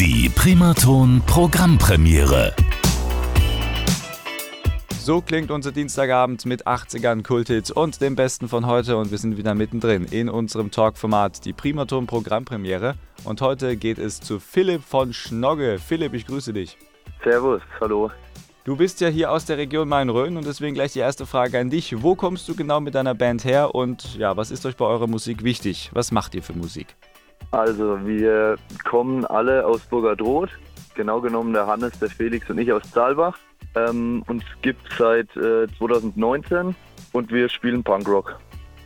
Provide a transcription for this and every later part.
Die Primaton Programmpremiere. So klingt unser Dienstagabend mit 80ern Kulthits und dem Besten von heute und wir sind wieder mittendrin in unserem Talkformat die Primaton Programmpremiere und heute geht es zu Philipp von Schnogge. Philipp, ich grüße dich. Servus, hallo. Du bist ja hier aus der Region Main-Rhön und deswegen gleich die erste Frage an dich. Wo kommst du genau mit deiner Band her und ja, was ist euch bei eurer Musik wichtig? Was macht ihr für Musik? Also, wir kommen alle aus Burgadroth. Genau genommen der Hannes, der Felix und ich aus Saalbach. Ähm, uns gibt seit äh, 2019 und wir spielen Punkrock.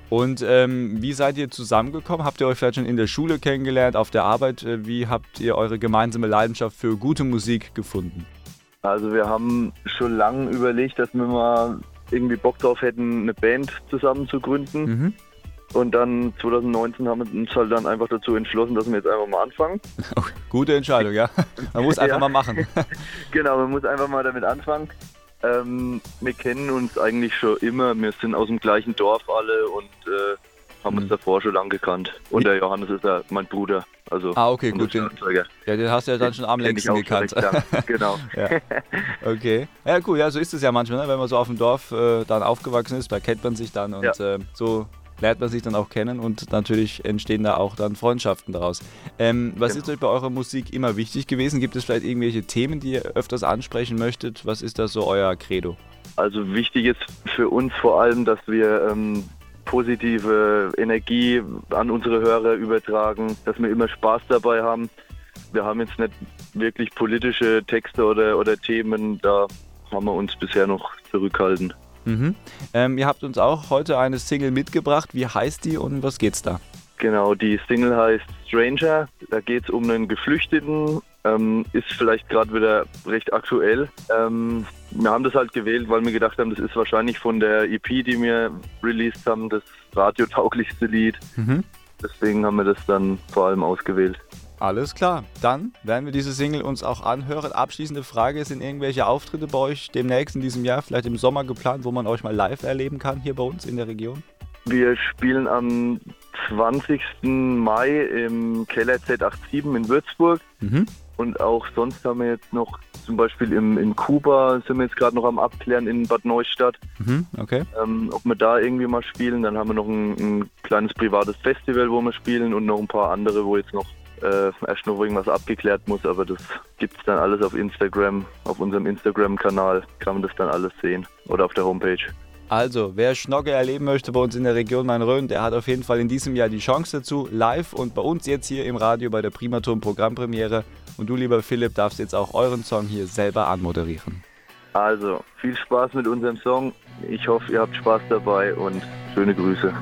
Und ähm, wie seid ihr zusammengekommen? Habt ihr euch vielleicht schon in der Schule kennengelernt, auf der Arbeit? Äh, wie habt ihr eure gemeinsame Leidenschaft für gute Musik gefunden? Also wir haben schon lange überlegt, dass wir mal irgendwie Bock drauf hätten, eine Band zusammen zu gründen. Mhm. Und dann 2019 haben wir uns halt dann einfach dazu entschlossen, dass wir jetzt einfach mal anfangen. Okay, gute Entscheidung, ja. Man muss einfach Ja. mal machen. genau, man muss einfach mal damit anfangen. Ähm, wir kennen uns eigentlich schon immer. Wir sind aus dem gleichen Dorf alle und äh, haben Mhm. uns davor schon lange gekannt. Und der Johannes ist ja mein Bruder. Also Ah, okay, gut, den-. Ja, den hast du ja dann schon am längsten gekannt. Genau. Ja. Okay. Ja, cool. Ja, so ist es ja manchmal, ne? wenn man so auf dem Dorf äh, dann aufgewachsen ist, da kennt man sich dann und Ja. äh, so lernt man sich dann auch kennen und natürlich entstehen da auch dann Freundschaften daraus. Ähm, was Genau. ist euch bei eurer Musik immer wichtig gewesen? Gibt es vielleicht irgendwelche Themen, die ihr öfters ansprechen möchtet? Was ist da so euer Credo? Also wichtig ist für uns vor allem, dass wir ähm, positive Energie an unsere Hörer übertragen, dass wir immer Spaß dabei haben. Wir haben jetzt nicht wirklich politische Texte oder, oder Themen, da haben wir uns bisher noch zurückhalten. Mhm. Ähm, ihr habt uns auch heute eine Single mitgebracht. Wie heißt die und was geht's da? Genau, die Single heißt Stranger. Da geht es um einen Geflüchteten. Ähm, ist vielleicht gerade wieder recht aktuell. Ähm, wir haben das halt gewählt, weil wir gedacht haben, das ist wahrscheinlich von der EP, die wir released haben, das radiotauglichste Lied. Mhm. Deswegen haben wir das dann vor allem ausgewählt. Alles klar. Dann werden wir diese Single uns auch anhören. Abschließende Frage: Sind irgendwelche Auftritte bei euch demnächst in diesem Jahr, vielleicht im Sommer geplant, wo man euch mal live erleben kann hier bei uns in der Region? Wir spielen am 20. Mai im Keller Z87 in Würzburg. Mhm. Und auch sonst haben wir jetzt noch zum Beispiel im, in Kuba sind wir jetzt gerade noch am Abklären in Bad Neustadt. Mhm. Okay. ähm, ob wir da irgendwie mal spielen. Dann haben wir noch ein, ein kleines privates Festival, wo wir spielen und noch ein paar andere, wo jetzt noch äh, erst noch irgendwas abgeklärt muss. Aber das gibt's dann alles auf Instagram, auf unserem Instagram-Kanal kann man das dann alles sehen oder auf der Homepage. Also, wer Schnogge erleben möchte bei uns in der Region Main-Rhön, der hat auf jeden Fall in diesem Jahr die Chance dazu, live und bei uns jetzt hier im Radio bei der Primaton Programmpremiere. Und du, lieber Philipp, darfst jetzt auch euren Song hier selber anmoderieren. Also viel Spaß mit unserem Song. Ich hoffe, ihr habt Spaß dabei und schöne Grüße.